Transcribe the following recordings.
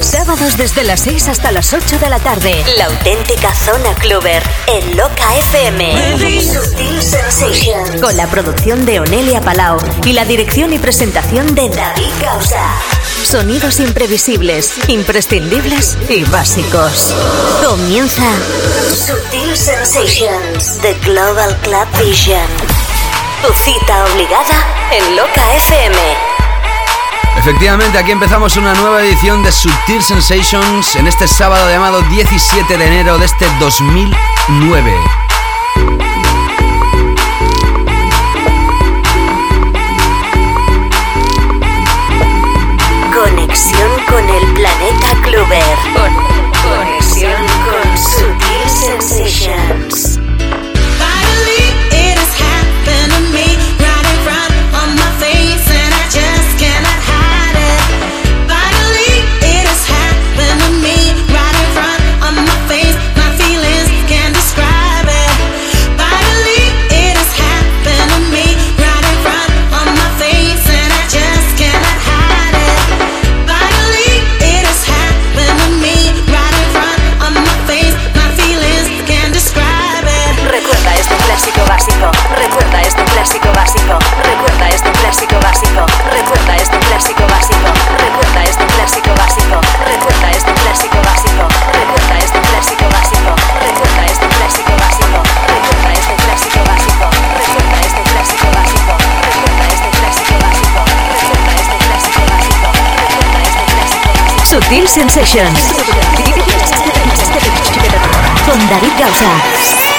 Sábados desde las 6 hasta las 8 de la tarde. La auténtica zona cluber en Loca FM. Sutil Sensations. Con la producción de Onelia Palau y la dirección y presentación de David Causa. Sonidos imprevisibles, imprescindibles y básicos. Comienza Sutil Sensations, The Global Club Vision. Tu cita obligada en Loca FM. Efectivamente, aquí empezamos una nueva edición de Sutil Sensations en este sábado llamado 17 de enero de este 2009. Conexión con el planeta Clover. Conexión con Sutil Sensations. Clásico básico. Recuerda este clásico básico. Recuerda este clásico básico. Recuerda este clásico básico. Recuerda este clásico básico. Recuerda este clásico básico. Recuerda este clásico básico. Recuerda este clásico básico. Recuerda este clásico básico. Recuerda este clásico básico. Recuerda este clásico básico. Sutil Sensations. Con David Gausa.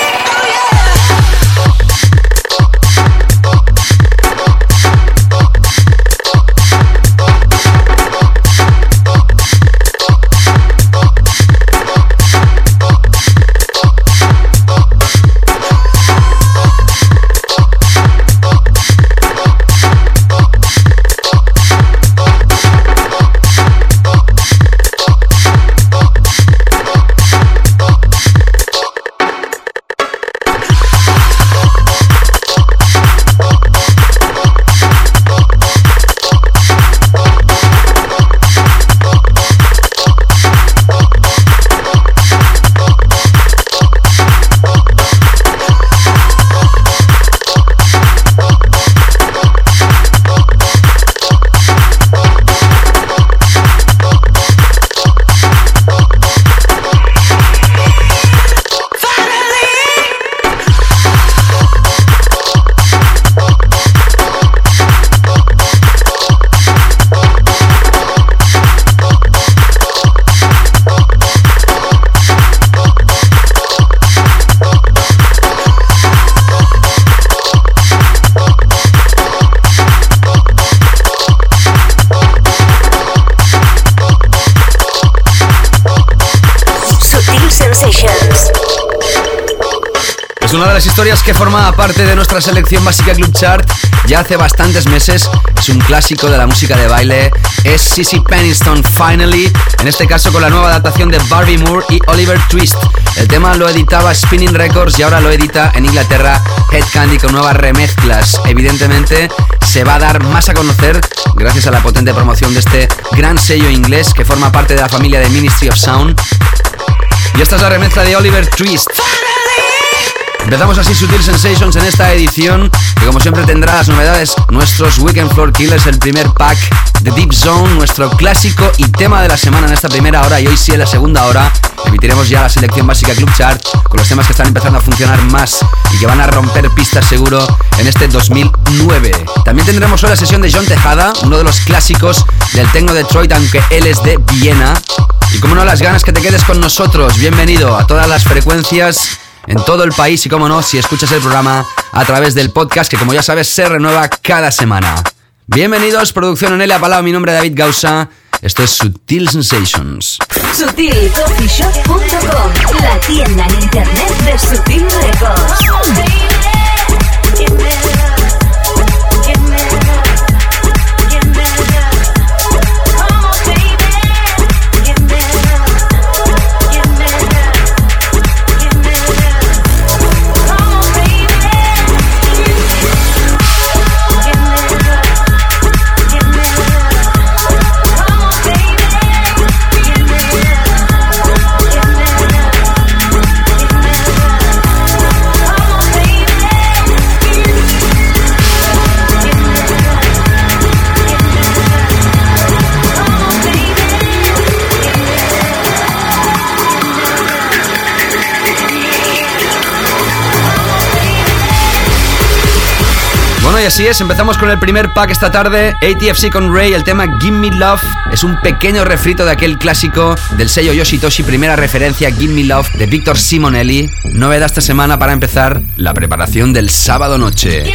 Que forma parte de nuestra selección básica Club Chart ya hace bastantes meses. Es un clásico de la música de baile. Es Sissy Peniston Finally, en este caso con la nueva adaptación de Barbie Moore y Oliver Twist. El tema lo editaba Spinning Records y ahora lo edita en Inglaterra Head Candy con nuevas remezclas. Evidentemente se va a dar más a conocer gracias a la potente promoción de este gran sello inglés que forma parte de la familia de Ministry of Sound. Y esta es la remezcla de Oliver Twist. Empezamos así Sutil Sensations en esta edición, que como siempre tendrá las novedades, nuestros Weekend Floor Killers, el primer pack de Deep Zone, nuestro clásico y tema de la semana en esta primera hora y hoy sí en la segunda hora emitiremos ya la selección básica Club Chart con los temas que están empezando a funcionar más y que van a romper pistas seguro en este 2009. También tendremos hoy la sesión de John Tejada, uno de los clásicos del Tecno Detroit, aunque él es de Viena. Y como no, las ganas que te quedes con nosotros. Bienvenido a todas las frecuencias en todo el país y, como no, si escuchas el programa a través del podcast que, como ya sabes, se renueva cada semana. Bienvenidos, producción en L. Palau, mi nombre es David Gausa. Esto es Sutil Sensations. SutilCoffeeShop.com, la tienda en internet de Sutil Records. Así es. Empezamos con el primer pack esta tarde. ATFC con Ray, el tema Give Me Love. Es un pequeño refrito de aquel clásico del sello Yoshitoshi, primera referencia Give Me Love de Víctor Simonelli. Novedad esta semana para empezar la preparación del sábado noche.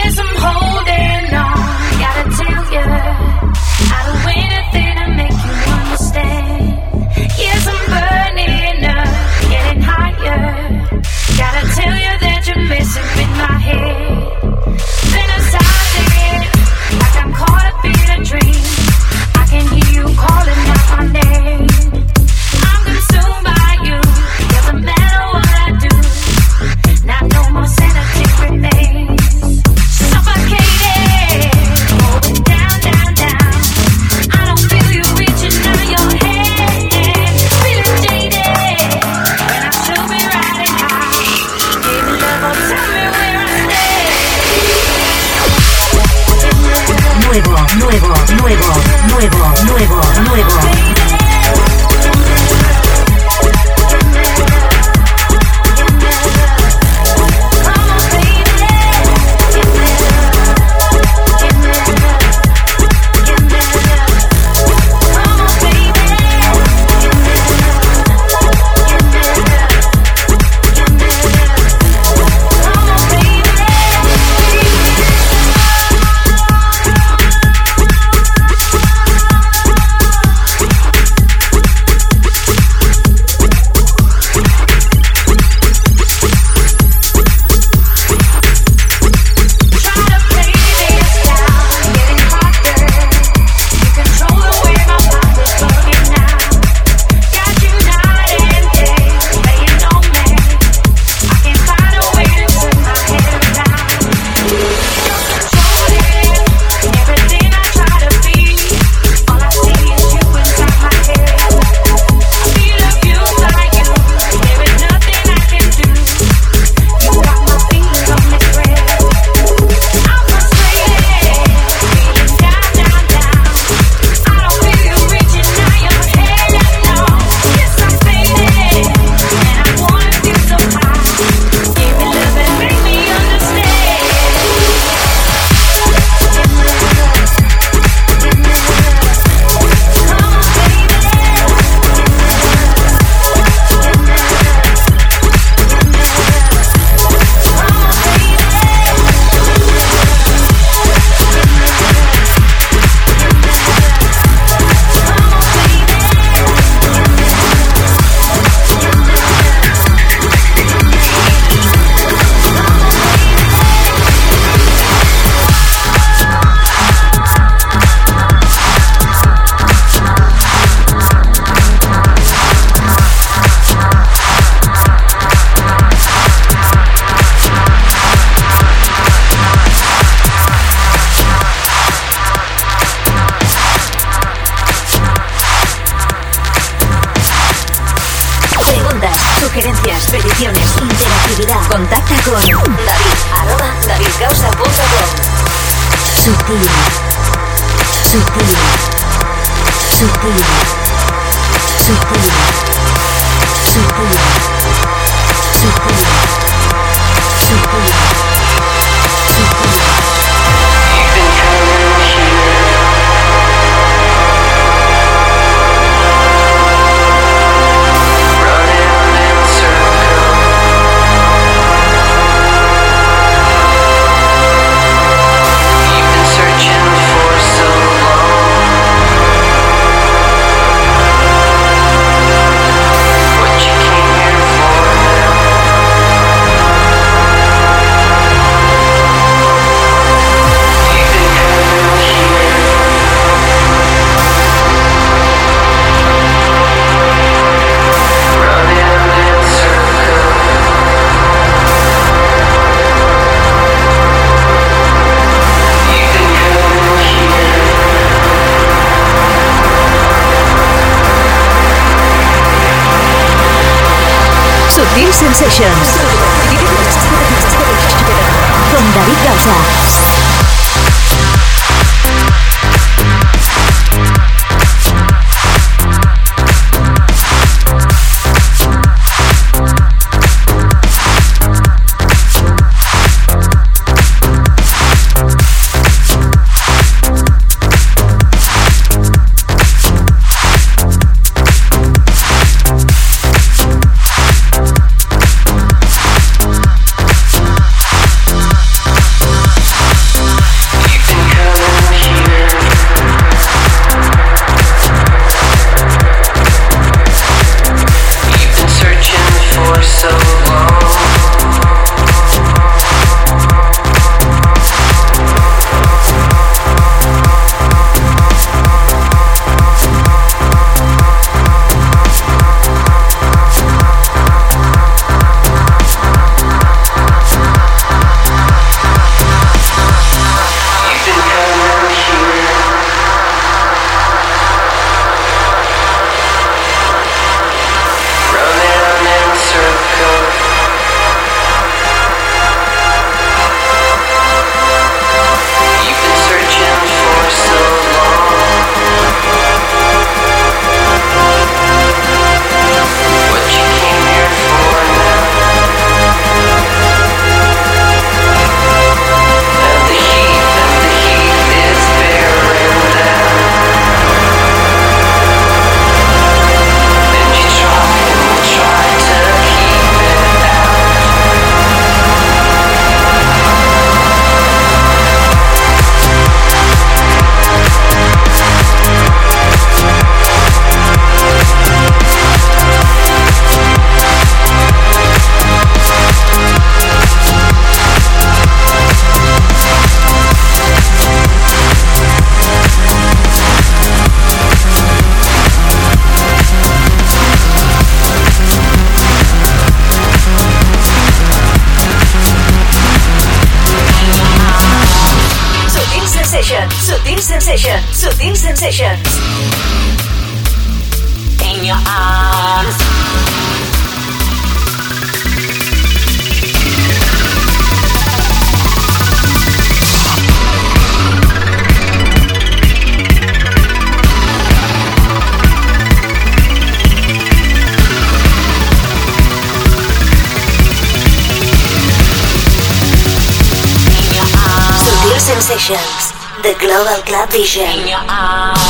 Sensations. The Global Club Vision.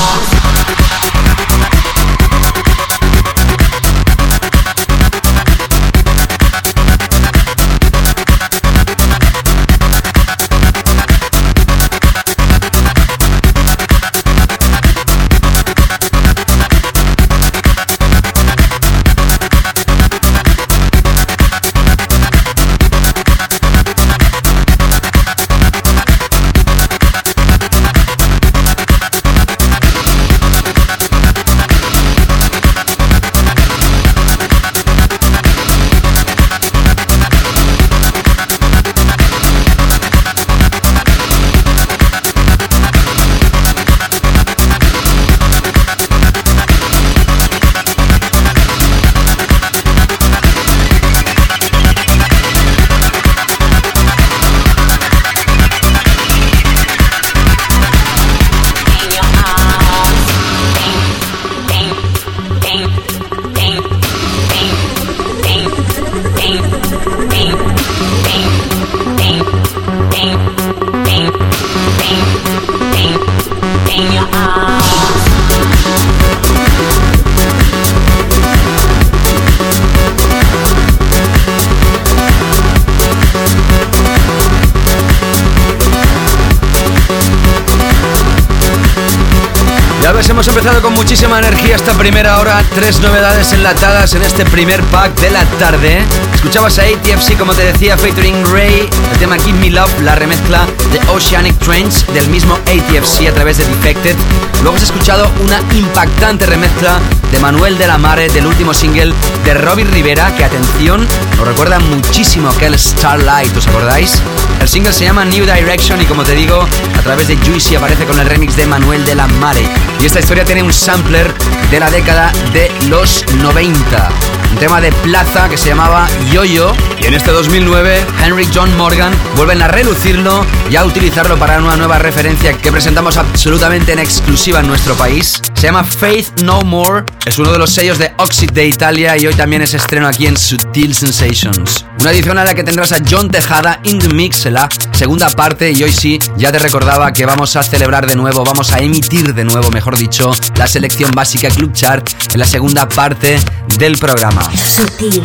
Hemos empezado con muchísima energía esta primera hora. Tres novedades enlatadas en este primer pack de la tarde. Escuchabas a ATFC, como te decía, featuring Ray, el tema Give Me Love, la remezcla de Oceanic Trends del mismo ATFC a través de Defected. Luego has escuchado una impactante remezcla de Manuel de la Mare del último single de Robbie Rivera, que atención, nos recuerda muchísimo aquel Starlight, ¿os acordáis? El single se llama New Direction y como te digo, a través de Juicy aparece con el remix de Manuel de la Mare. Y esta historia tiene un sampler de la década de los 90. un tema de plaza que se llamaba Yo-Yo. Y en este 2009, Henry John Morgan vuelven a relucirlo y a utilizarlo para una nueva referencia que presentamos absolutamente en exclusiva en nuestro país. Se llama Faith No More, es uno de los sellos de Oxid de Italia y hoy también es estreno aquí en Sutil Sensations. Una edición a la que tendrás a John Tejada in the mix, la segunda parte y hoy sí, ya te recordaba que vamos a celebrar de nuevo, vamos a emitir de nuevo, mejor dicho, la selección básica Club Chart en la segunda parte del programa. Sutil.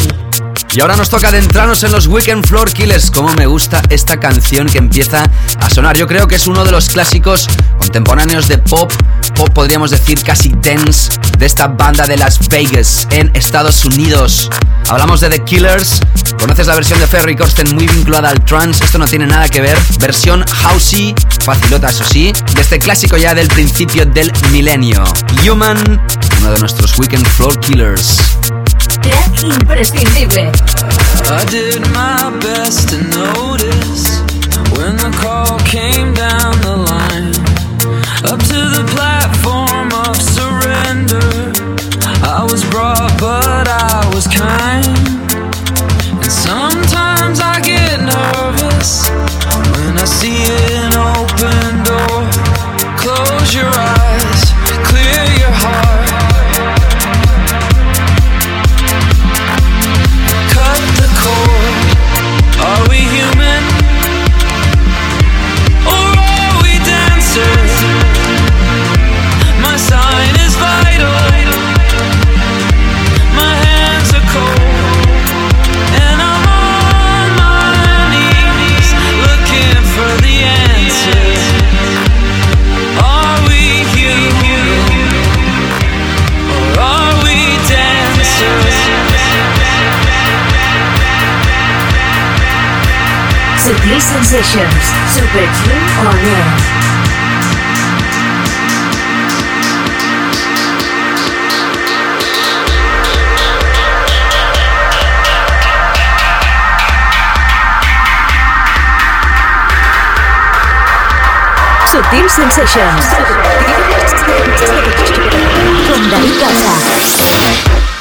Y ahora nos toca adentrarnos en los Weekend Floor Killers. Como me gusta esta canción que empieza a sonar. Yo creo que es uno de los clásicos contemporáneos de pop, pop podríamos decir casi dance, de esta banda de Las Vegas en Estados Unidos. Hablamos de The Killers. Conoces la versión de Ferry Corsten muy vinculada al trance. Esto no tiene nada que ver. Versión housey, facilota eso sí, de este clásico ya del principio del milenio. Human, uno de nuestros Weekend Floor Killers. Track imprescindible. I did my best to notice when the call came down the line. Up to the platform was kind. And sometimes I get nervous when I see an Sensations. Super Tune on air. Sutil Sensations. Con David Gausa.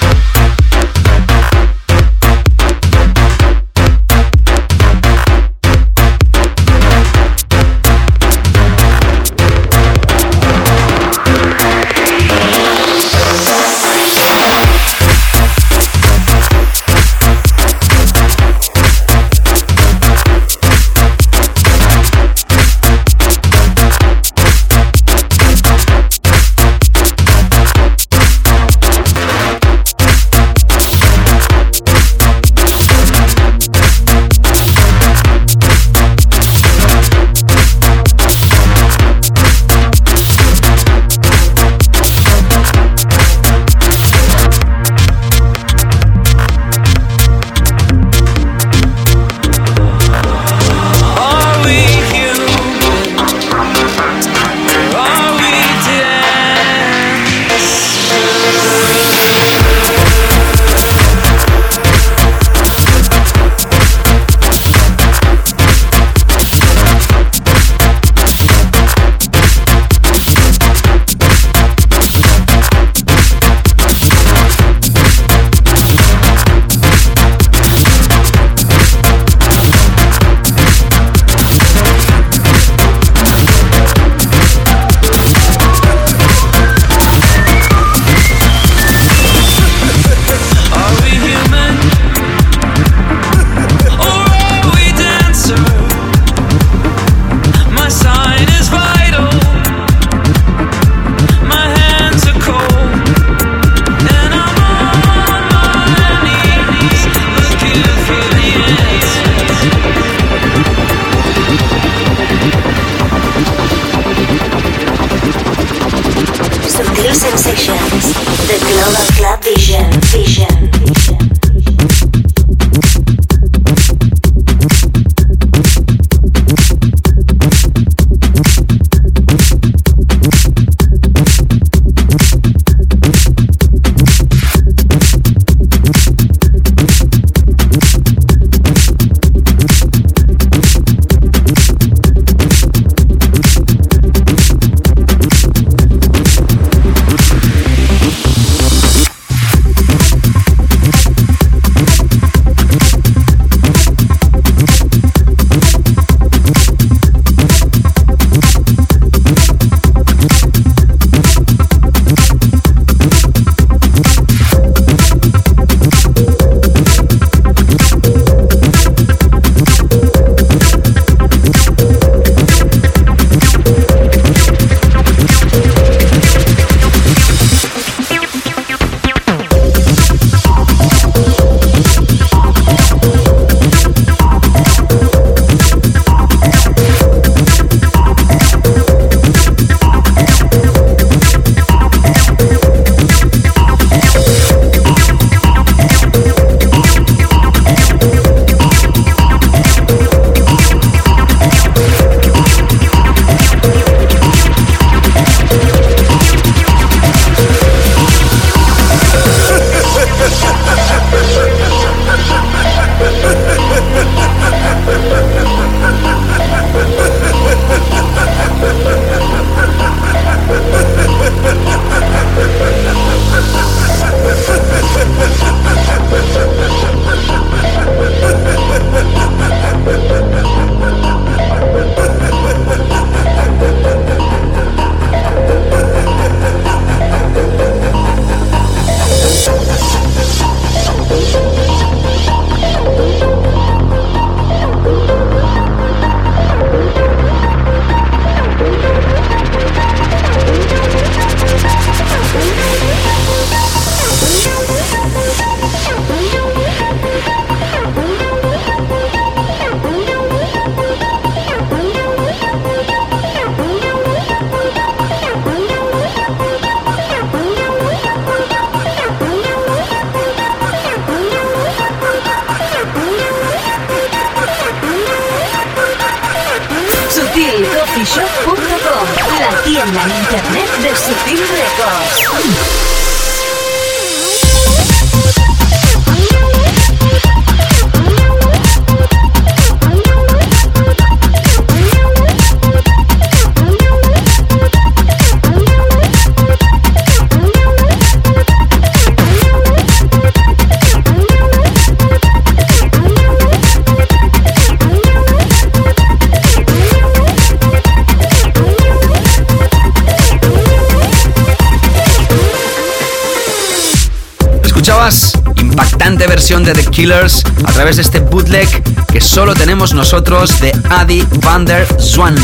Versión de The Killers a través de este bootleg que solo tenemos nosotros de Adi van der Zwan.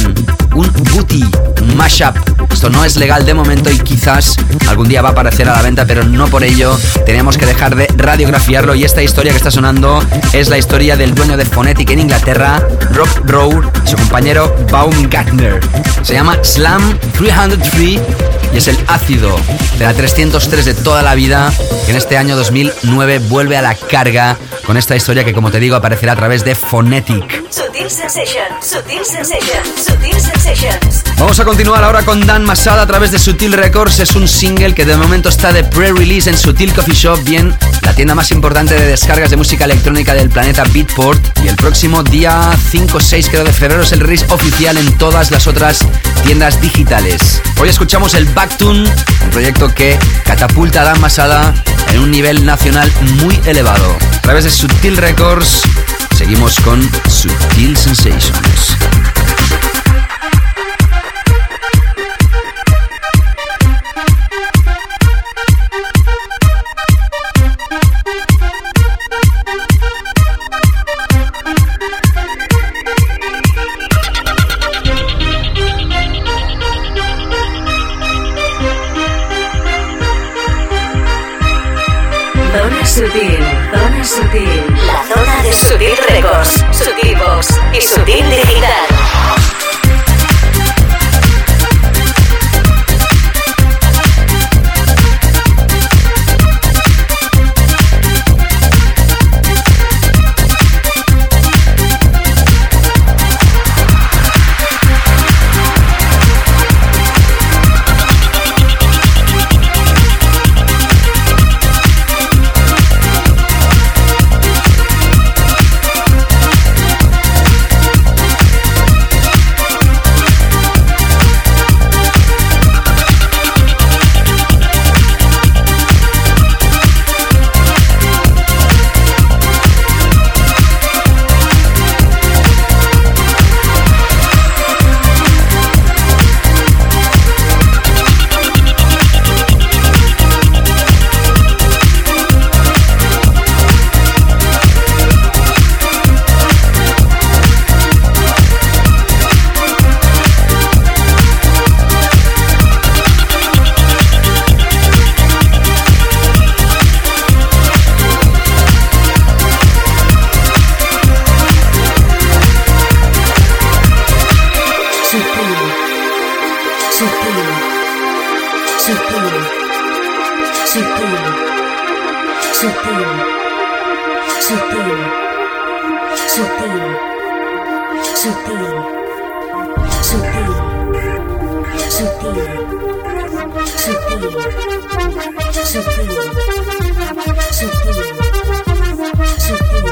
Un booty, mashup. Esto no es legal de momento y quizás algún día va a aparecer a la venta, pero no por ello tenemos que dejar de radiografiarlo. Y esta historia que está sonando es la historia del dueño de Phonetic en Inglaterra, Rob Rowe, y su compañero Baumgartner. Se llama Slam 303 y es el ácido de la 303 de toda la vida que en este año 2009 vuelve a la carga con esta historia que como te digo aparecerá a través de Phonetic. Sutil Sensation, Sutil Sensation, Sutil Sensations. Vamos a continuar ahora con Dan Masada a través de Sutil Records. Es un single que de momento está de pre-release en Sutil Coffee Shop, bien la tienda más importante de descargas de música electrónica del planeta Beatport. Y el próximo día 5-6 creo de febrero es el release oficial en todas las otras tiendas digitales. Hoy escuchamos el Backtune, un proyecto que catapulta a Dan Masada en un nivel nacional muy elevado. A través de Sutil Records seguimos con Sutil Sensations. Sutil, Zona Sutil. La zona de Sutil Records, Sutil Box y Sutil Digital. Sutil, sutil, sutil, sutil, sutil, sutil, sutil, sutil,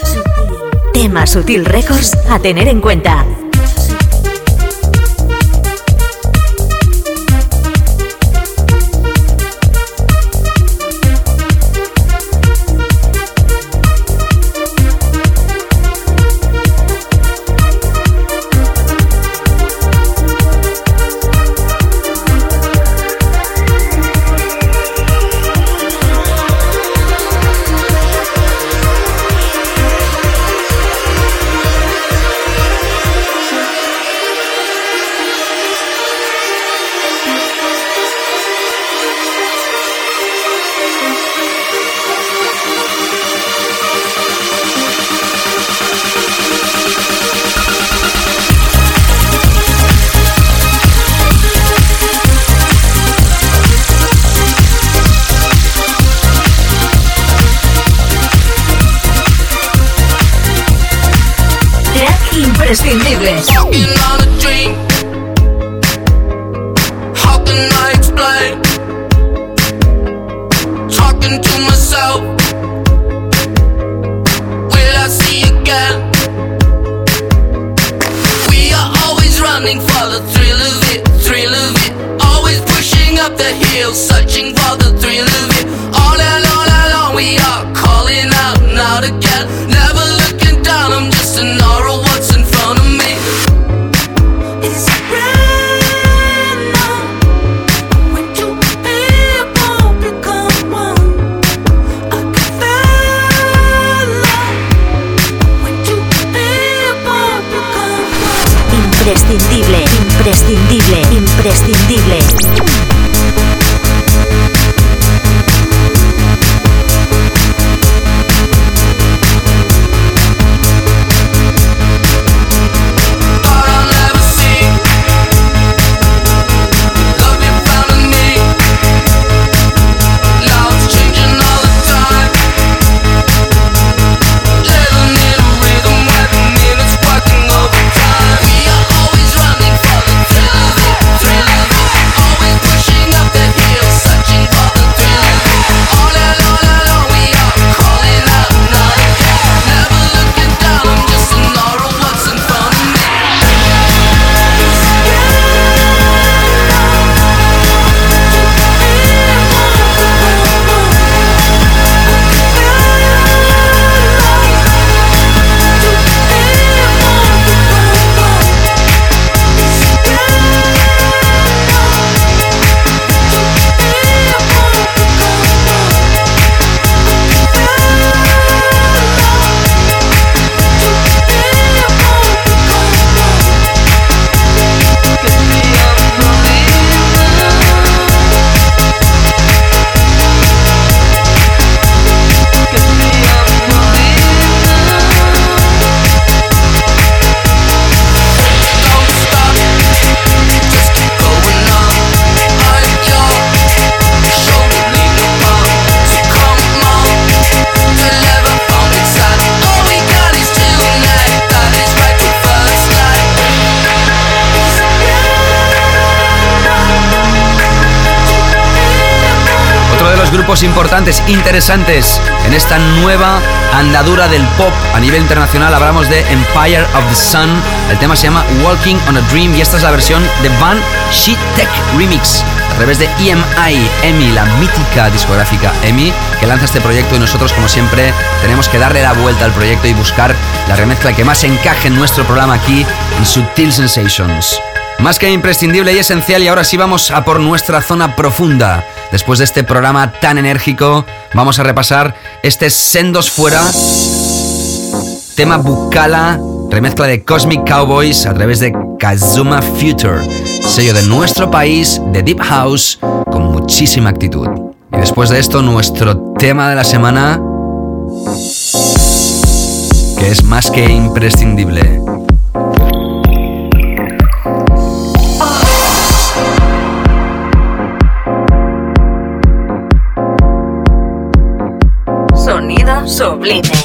sutil. Tema Sutil Records a tener en cuenta. Grupos importantes, interesantes en esta nueva andadura del pop a nivel internacional. Hablamos de Empire of the Sun. El tema se llama Walking on a Dream y esta es la versión de Van Tech Remix a través de EMI, EMI, la mítica discográfica EMI, que lanza este proyecto y nosotros, como siempre, tenemos que darle la vuelta al proyecto y buscar la remezcla que más encaje en nuestro programa aquí en Subtil Sensations. Más que imprescindible y esencial y ahora sí vamos a por nuestra zona profunda. Después de este programa tan enérgico, vamos a repasar este Sendos Fuera, tema Bukala, remezcla de Cosmic Cowboys a través de Kazuma Future, sello de nuestro país de Deep House con muchísima actitud. Y después de esto, nuestro tema de la semana, que es más que imprescindible. Sublime.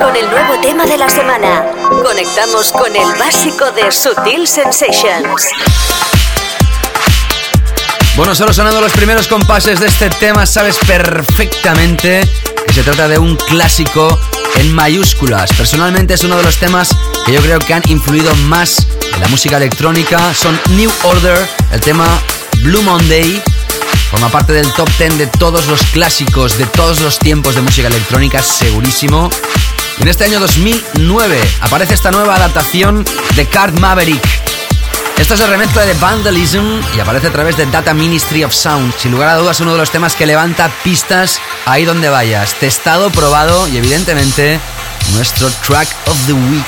Con el nuevo tema de la semana. Conectamos con el básico de Sutil Sensations. Bueno, solo sonando los primeros compases de este tema, sabes perfectamente que se trata de un clásico en mayúsculas. Personalmente es uno de los temas que yo creo que han influido más en la música electrónica. Son New Order, el tema Blue Monday. Forma parte del top 10 de todos los clásicos de todos los tiempos de música electrónica, segurísimo. En este año 2009 aparece esta nueva adaptación de Card Maverick. Esta es la remezcla de Vandalism y aparece a través de Data Ministry of Sound. Sin lugar a dudas, uno de los temas que levanta pistas ahí donde vayas. Testado, probado y evidentemente nuestro track of the week.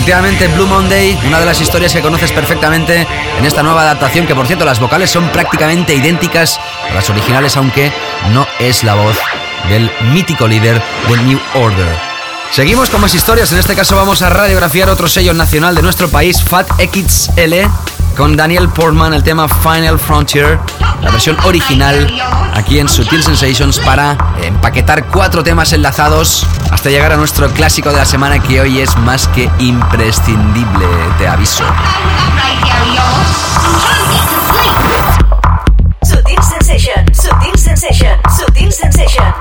Efectivamente, Blue Monday, una de las historias que conoces perfectamente en esta nueva adaptación, que por cierto las vocales son prácticamente idénticas a las originales, aunque no es la voz del mítico líder de New Order. Seguimos con más historias, en este caso vamos a radiografiar otro sello nacional de nuestro país, Fat XL, con Daniel Portman, el tema Final Frontier, la versión original, aquí en Sutil Sensations para empaquetar cuatro temas enlazados hasta llegar a nuestro clásico de la semana que hoy es más que imprescindible, te aviso. Sutil. Sutil. Sutil.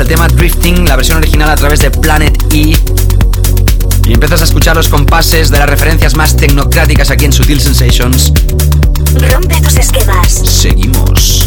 El tema Drifting, la versión original a través de Planet E. Y empiezas a escuchar los compases de las referencias más tecnocráticas aquí en Sutil Sensations. Rompe tus esquemas. Seguimos.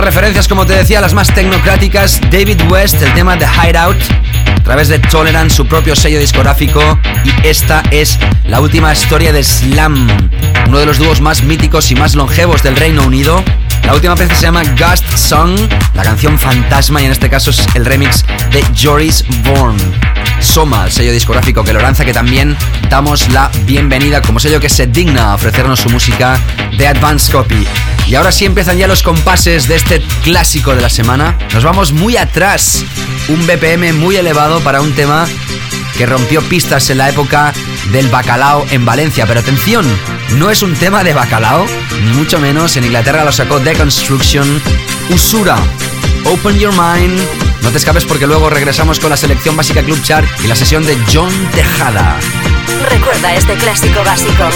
Referencias, como te decía, las más tecnocráticas, David West, el tema de Hideout, a través de Tolerance, su propio sello discográfico, y esta es la última historia de Slam, uno de los dúos más míticos y más longevos del Reino Unido. La última pieza se llama Ghost Song, la canción fantasma, y en este caso es el remix de Joris Bourne. Soma, el sello discográfico que lo lanza, que también damos la bienvenida como sello que se digna a ofrecernos su música de Advance Copy. Y ahora sí empiezan ya los compases de este clásico de la semana. Nos vamos muy atrás, un BPM muy elevado para un tema que rompió pistas en la época del bacalao en Valencia. Pero atención, no es un tema de bacalao, ni mucho menos. En Inglaterra lo sacó Deconstruction, Usura, Open Your Mind. No te escapes porque luego regresamos con la selección básica Club Chart y la sesión de John Tejada. Recuerda este clásico básico.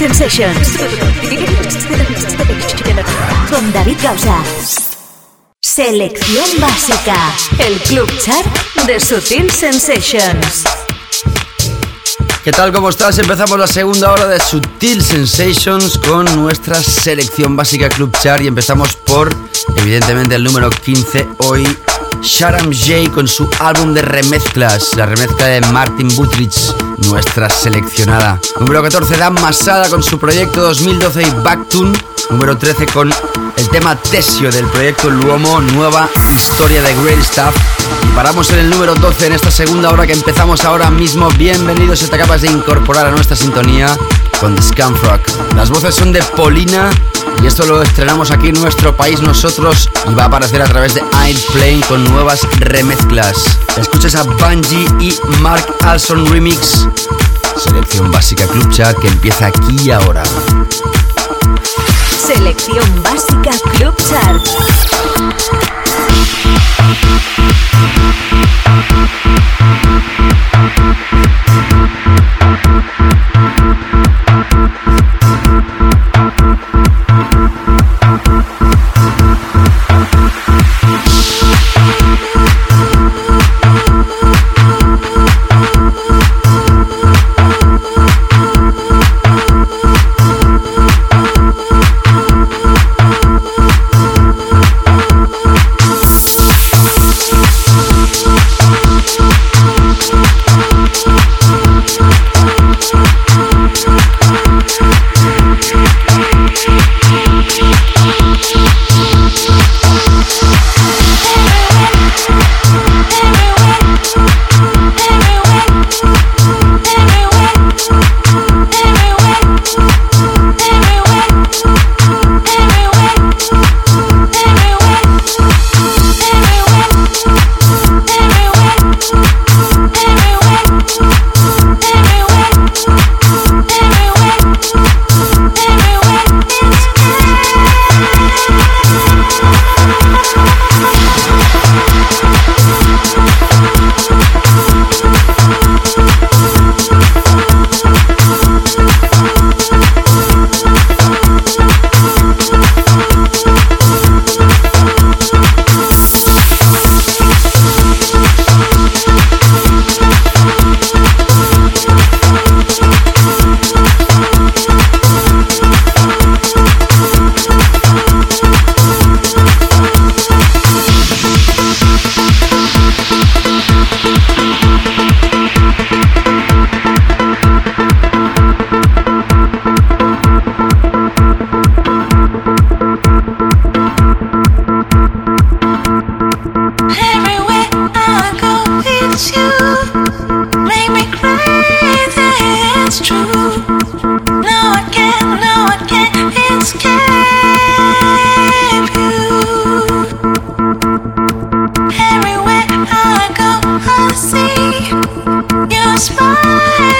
Sensations. Con David Gausa. Selección básica. El Club Chart de Sutil Sensations. ¿Qué tal? ¿Cómo estás? Empezamos la segunda hora de Sutil Sensations con nuestra selección básica Club Chart y empezamos por, evidentemente, el número 15 hoy. Sharam J con su álbum de remezclas, la remezcla de Martin Butrich, nuestra seleccionada. Número 14, Dan Masada con su proyecto 2012 y Backtune. Número 13 con el tema Tesio del proyecto Luomo, nueva historia de Great Stuff. Y paramos en el número 12 en esta segunda hora que empezamos ahora mismo. Bienvenidos si te acabas de incorporar a nuestra sintonía con The Scamfrock. Las voces son de Polina y esto lo estrenamos aquí en nuestro país nosotros y va a aparecer a través de Plane con nuevas remezclas. Escuchas a Bungie y Mark Alson Remix. Selección básica Club Chat que empieza aquí y ahora. Selección básica Club Chart. See your smile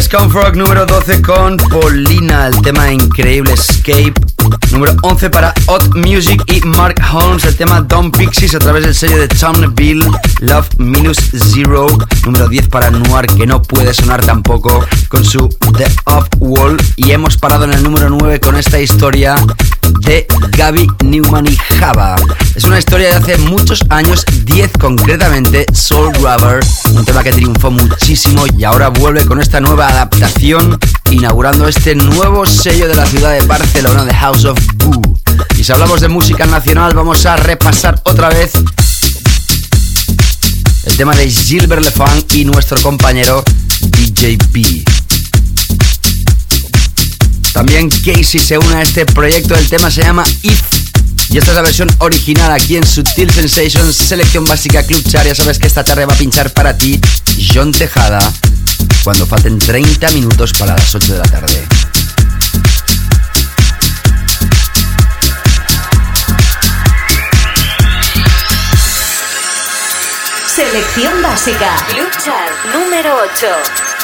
Scumfrog número 12 con Paulina, el tema increíble Escape Número 11 para Odd Music y Mark Holmes, el tema Don Pixies a través del sello de Bill Love Minus Zero. Número 10 para Noir, que no puede sonar tampoco, con su The Off Wall. Y hemos parado en el número 9 con esta historia de Gaby Newman y Java. Es una historia de hace muchos años, 10 concretamente, Soul Rubber, un tema que triunfó muchísimo y ahora vuelve con esta nueva adaptación, inaugurando este nuevo sello de la ciudad de Barcelona, The House of Boo. Y si hablamos de música nacional, vamos a repasar otra vez el tema de Gilbert Lefang y nuestro compañero DJ B. También Casey se une a este proyecto, el tema se llama If. Y esta es la versión original aquí en Sutil Sensations, selección básica Club Char. Ya sabes que esta tarde va a pinchar para ti John Tejada cuando falten 30 minutos para las 8 de la tarde. Selección básica. Club Chart número 8.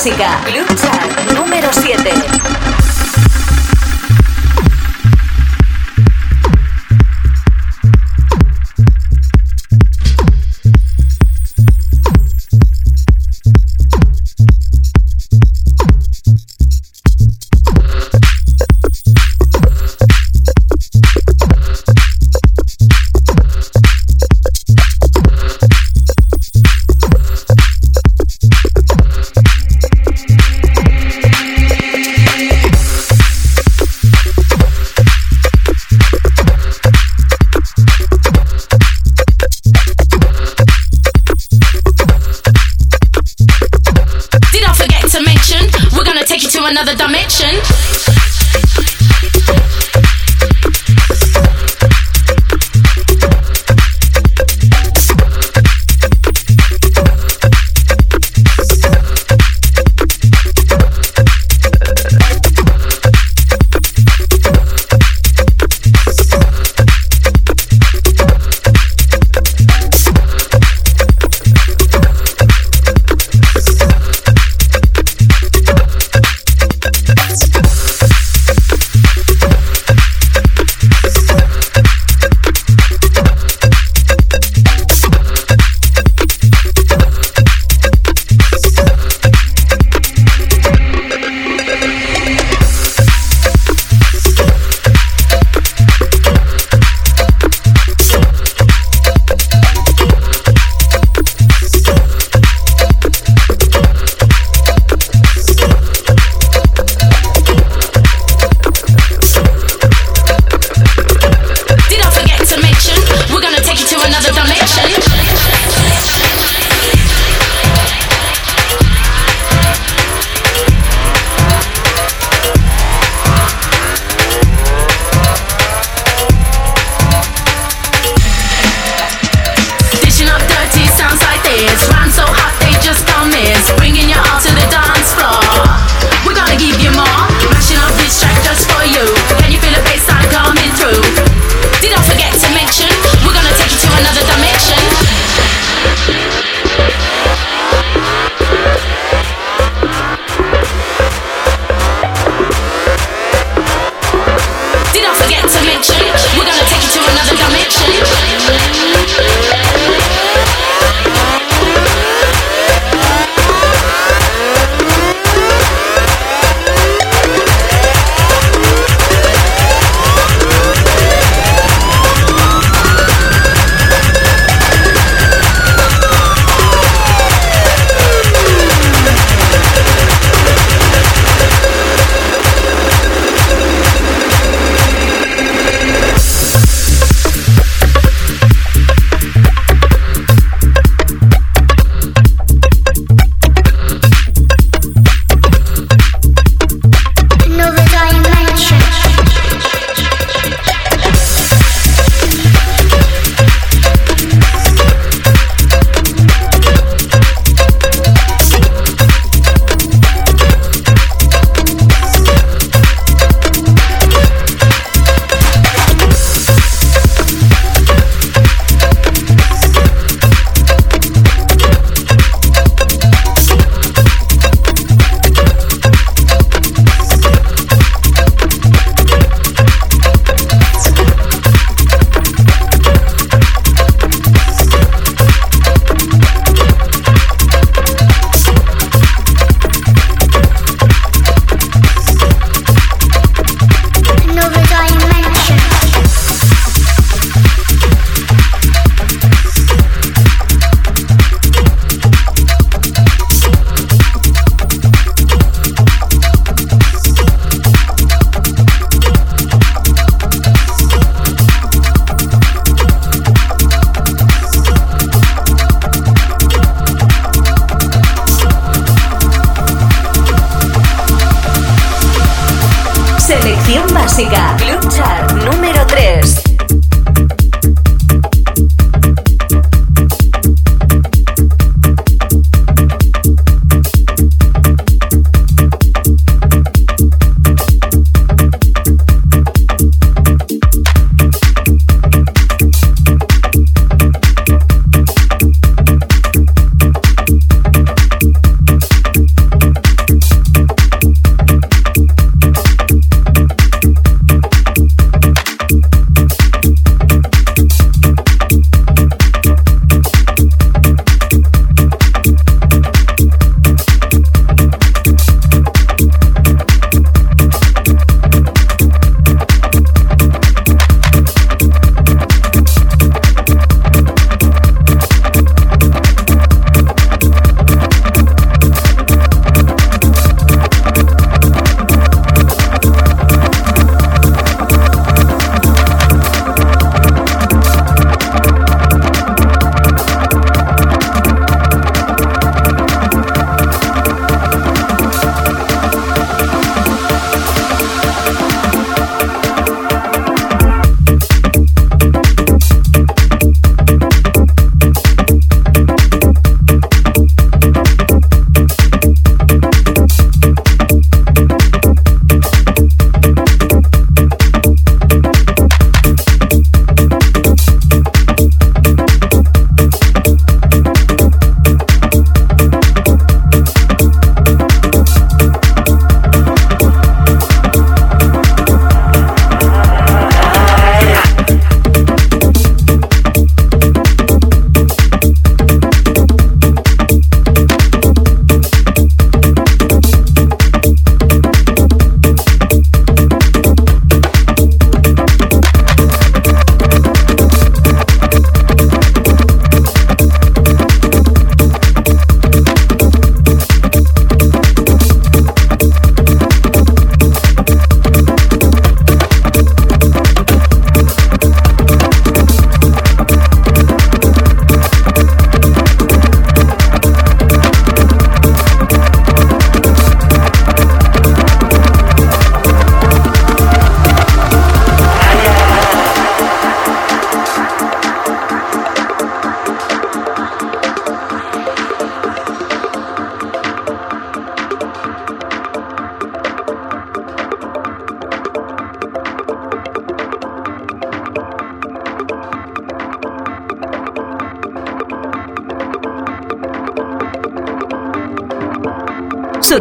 Básica. Club número 7.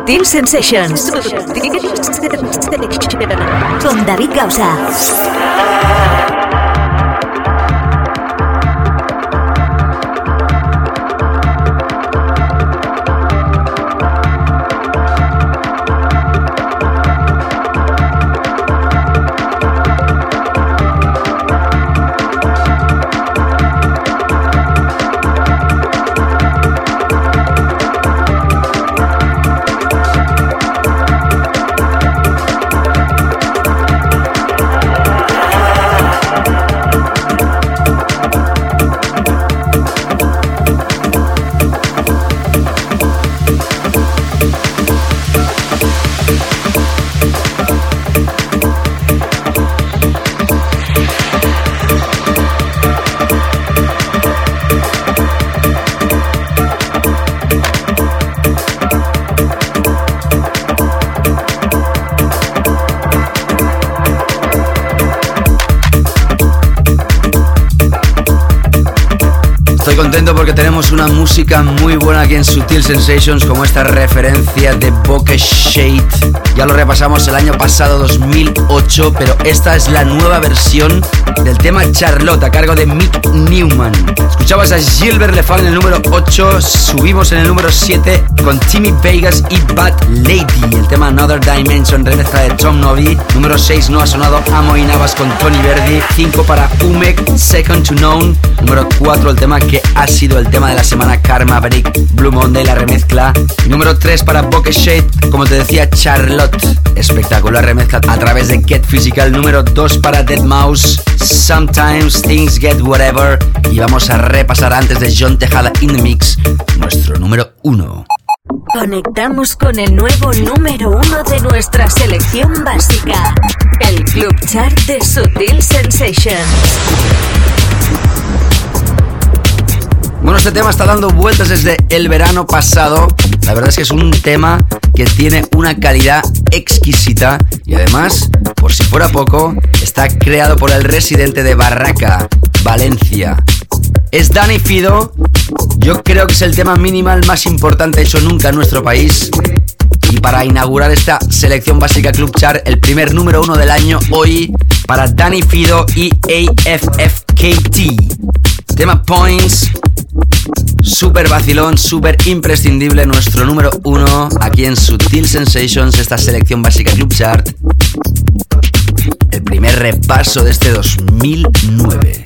Sutil Sensations. Sutil Sensations. Con David Gausa. Contento porque tenemos una música muy buena aquí en Sutil Sensations, como esta referencia de Bokeh Shade. Ya lo repasamos el año pasado, 2008, pero esta es la nueva versión del tema Charlotte a cargo de Mick Newman. Escuchabas a Gilbert Lefan en el número 8, subimos en el número 7 con Timmy Vegas y Bad Lady. El tema Another Dimension, remezcla de Tom Novi. Número 6 no ha sonado Amo y Navas con Tony Verdi. 5 para Umek, Second to Known. Número 4 el tema que ha sido el tema de la semana Karma Break, Blue Monday, la remezcla. Número 3 para Bokeh Shade, como te decía, Charlotte. Espectacular remezcla a través de Get Physical. Número 2 para Dead Mouse, Sometimes Things Get Whatever. Y vamos a repasar antes de John Tejada in the Mix, nuestro número 1. Conectamos con el nuevo número uno de nuestra selección básica. El Club Chart de Sutil Sensations. Bueno, este tema está dando vueltas desde el verano pasado. La verdad es que es un tema que tiene una calidad exquisita y además, por si fuera poco, está creado por el residente de Barraca, Valencia. Es Dani Fido. Yo creo que es el tema minimal más importante hecho nunca en nuestro país. Y para inaugurar esta selección básica Club Chart, el primer número uno del año hoy para Danny Fido y AFFKT. Tema Points. Super vacilón, super imprescindible, nuestro número uno aquí en Sutil Sensations, esta selección básica Club Chart. El primer repaso de este 2009.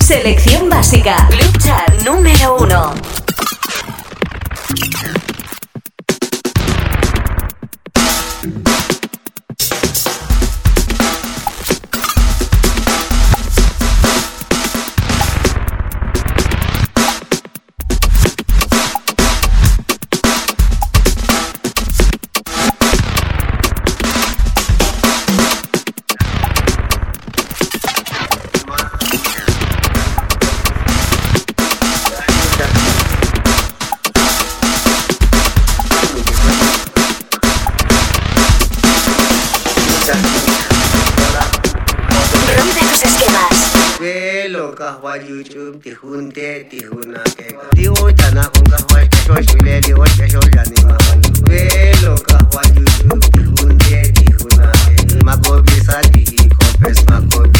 Selección básica. Club Chart número uno. concahwaliu chum tijunte tijunake tiwo chana concahwal chacho shule liwo chacho yanima velo kahwaliu chum tijunte tijunake makobisa tijikopes makobisa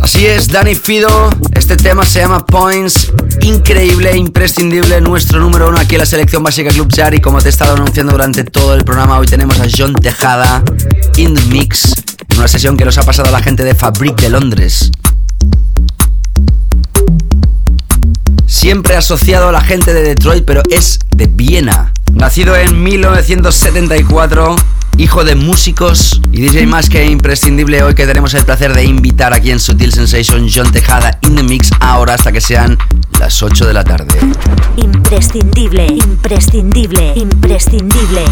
Así es, Danny Fido. Este tema se llama Points. Increíble, imprescindible. Nuestro número uno aquí en la selección básica Club Char. Y como te he estado anunciando durante todo el programa, hoy tenemos a John Tejada in the mix. En una sesión que nos ha pasado a la gente de Fabric de Londres. Siempre asociado a la gente de Detroit, pero es de Viena. Nacido en 1974 hijo de músicos y DJ más que imprescindible hoy que tenemos el placer de invitar aquí en Sutil Sensation John Tejada in the mix ahora hasta que sean las 8 de la tarde. Imprescindible, imprescindible, imprescindible.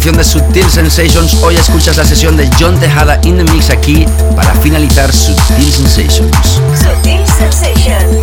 Edición de Sutil Sensations. Hoy escuchas la sesión de John Tejada in the Mix aquí para finalizar Sutil Sensations. Sutil Sensation,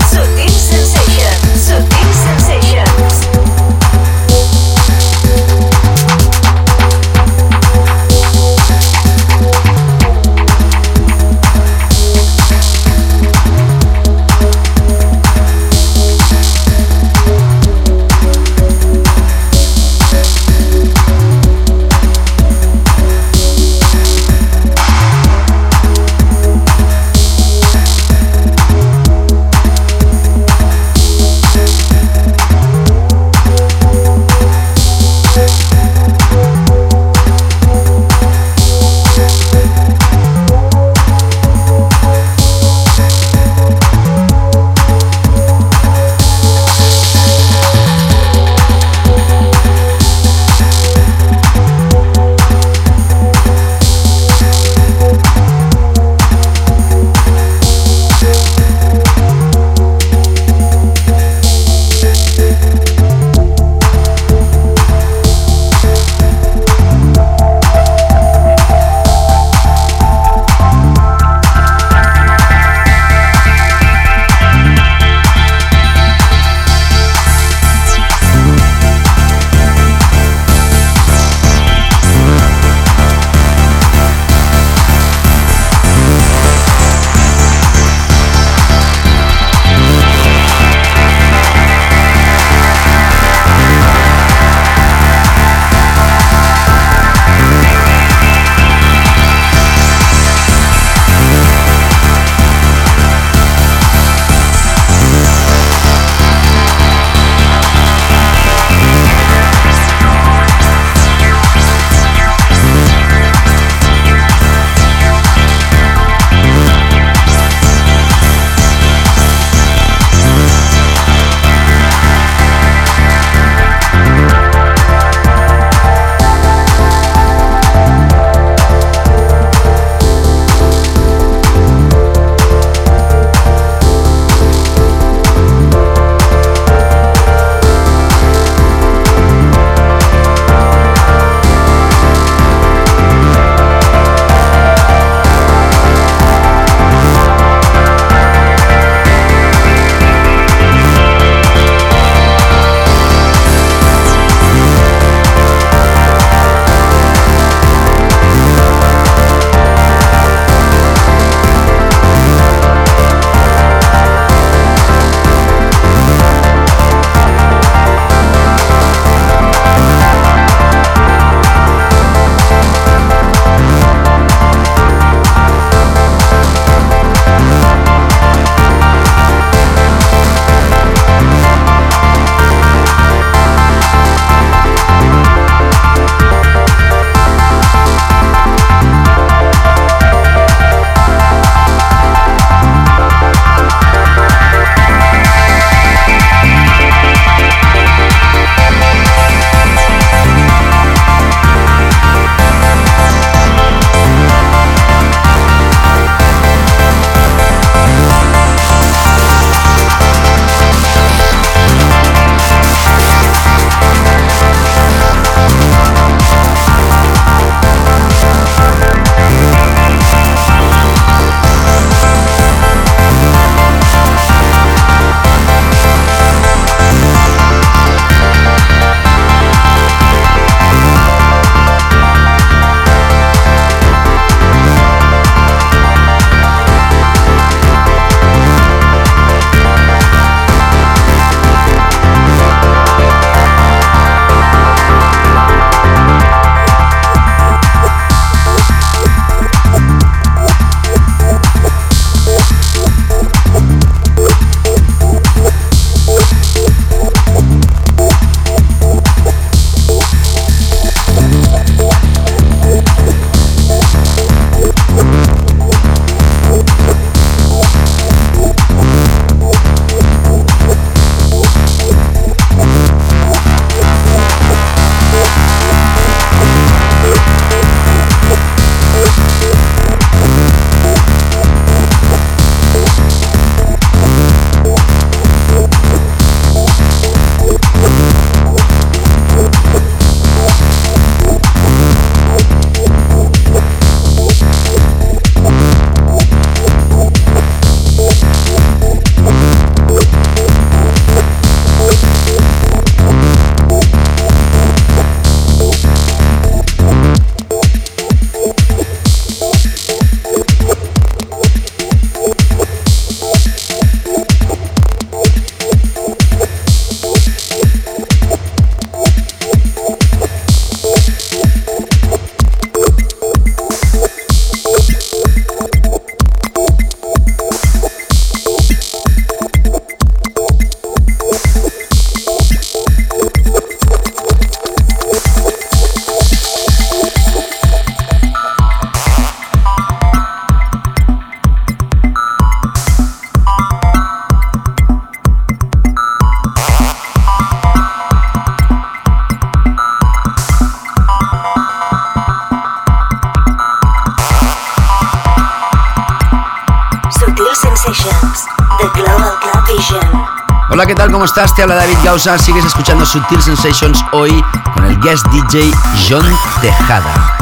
Hola, ¿qué tal? ¿Cómo estás? Te habla David Gausa. Sigues escuchando Sutil Sensations hoy con el guest DJ John Tejada.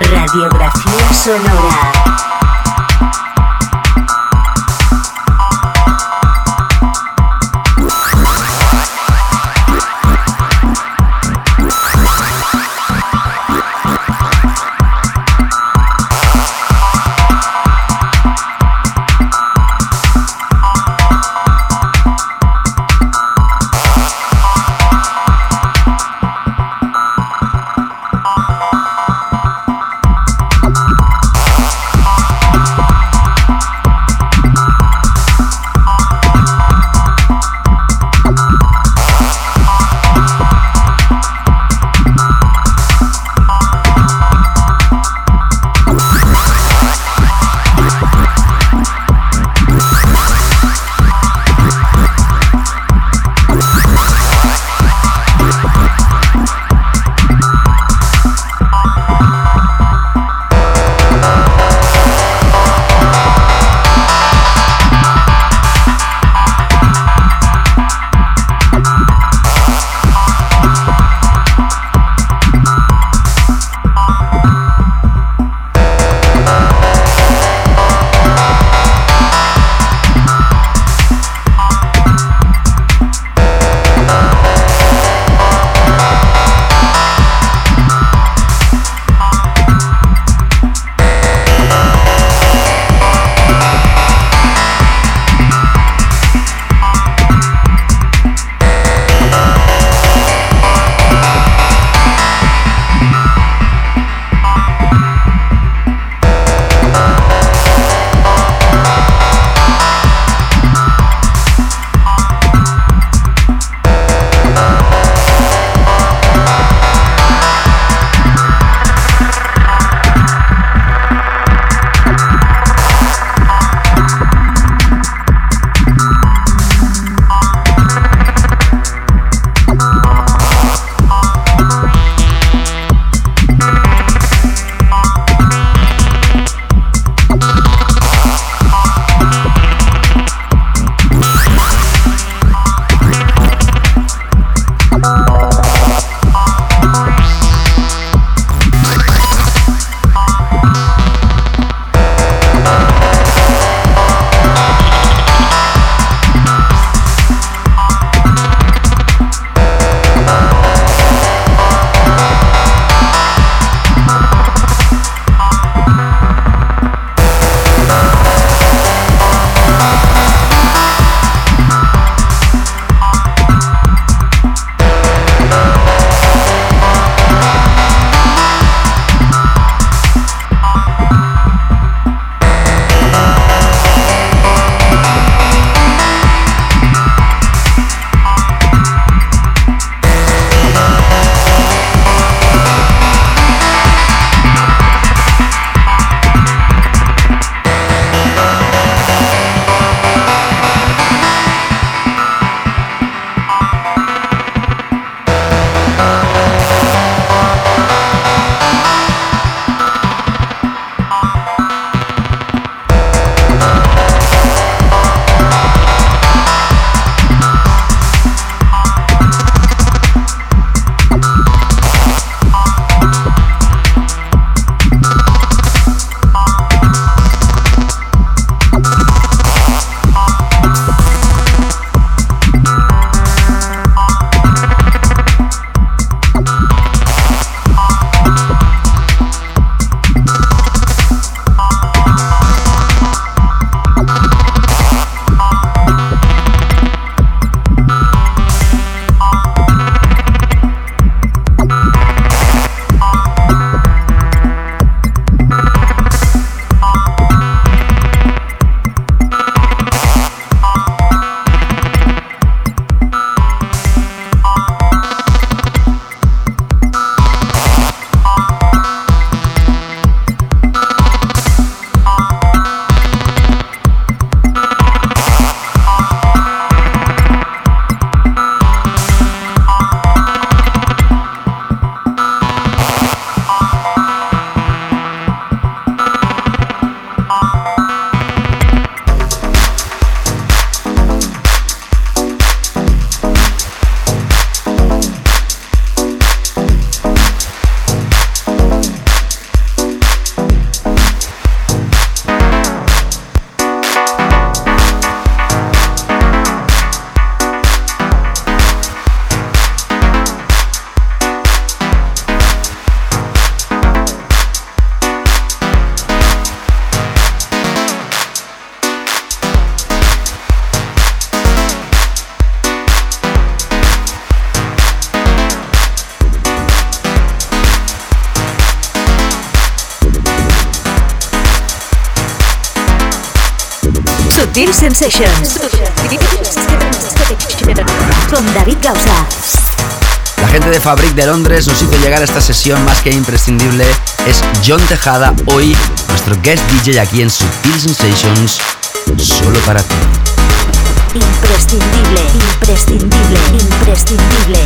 Radiografía sonora. Sensations. Con David Gausa. La gente de Fabric de Londres nos hizo llegar a esta sesión más que imprescindible. Es John Tejada, hoy nuestro guest DJ aquí en Sutil Sensations, solo para ti. Imprescindible, imprescindible, imprescindible.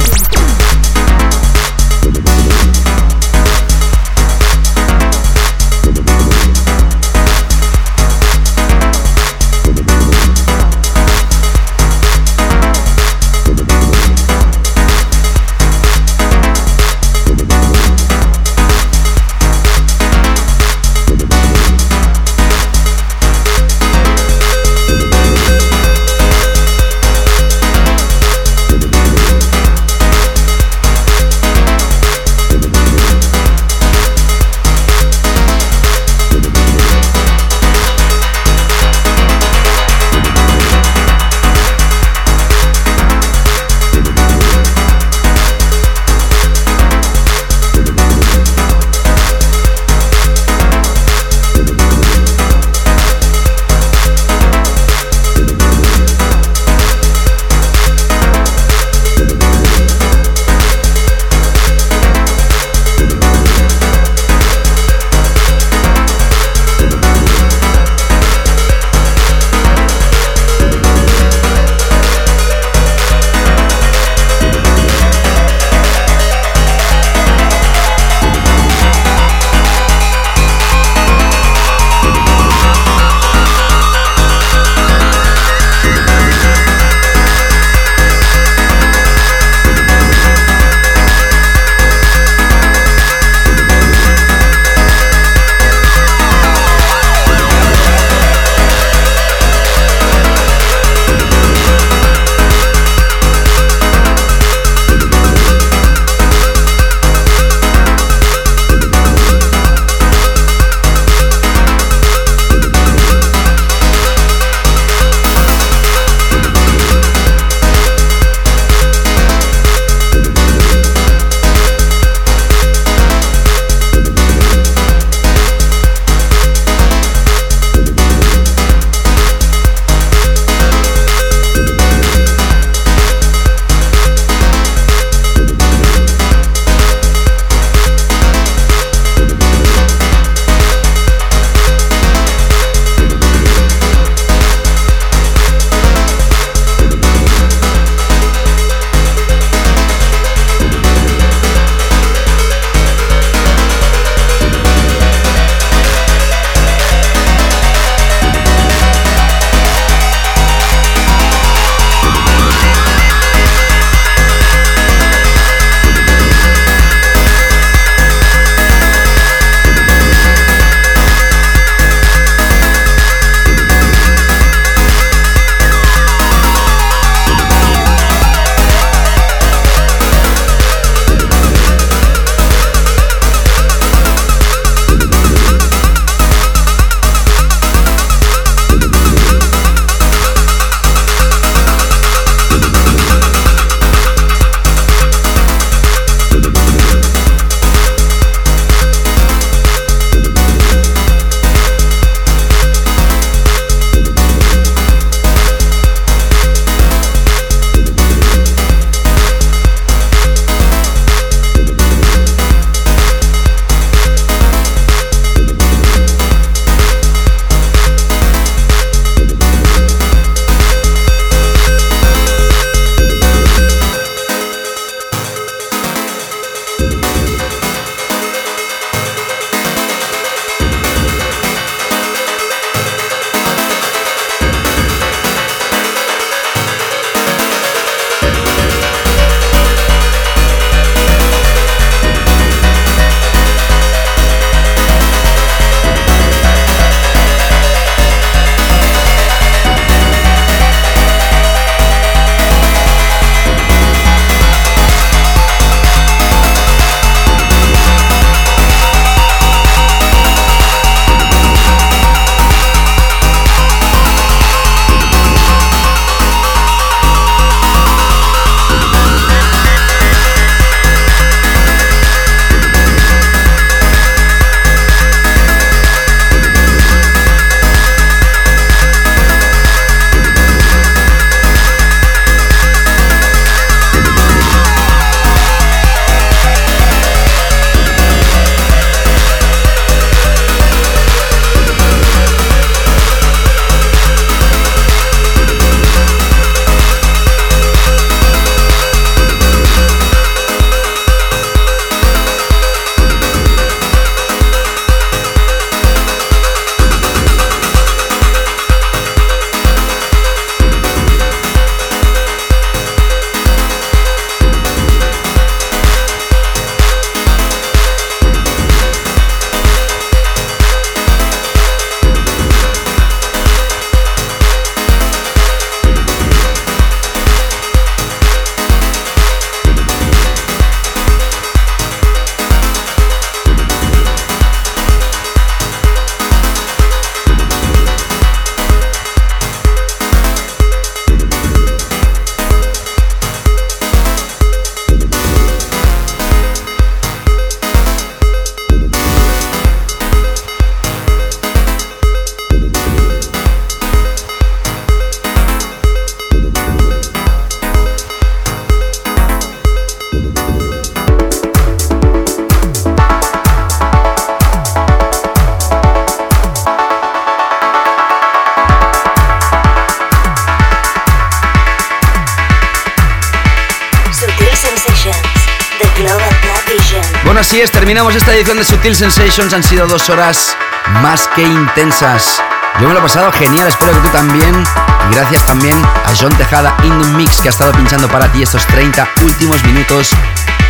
Terminamos esta edición de Sutil Sensations. Han sido dos horas más que intensas. Yo me lo he pasado genial, espero que tú también. Y gracias también a John Tejada in the Mix que ha estado pinchando para ti estos 30 últimos minutos.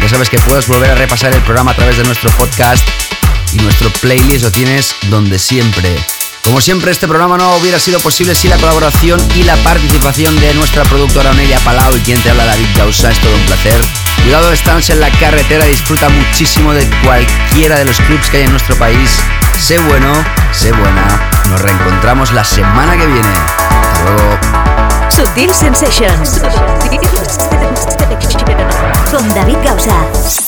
Ya sabes que puedes volver a repasar el programa a través de nuestro podcast y nuestro playlist lo tienes donde siempre. Como siempre, este programa no hubiera sido posible sin la colaboración y la participación de nuestra productora Onelia Palau y quien te habla David Gausa. Es todo un placer. Cuidado, estamos en la carretera, disfruta muchísimo de cualquiera de los clubs que hay en nuestro país. Sé bueno, sé buena. Nos reencontramos la semana que viene. Hasta luego. Sutil Sensations. Con David Gausa.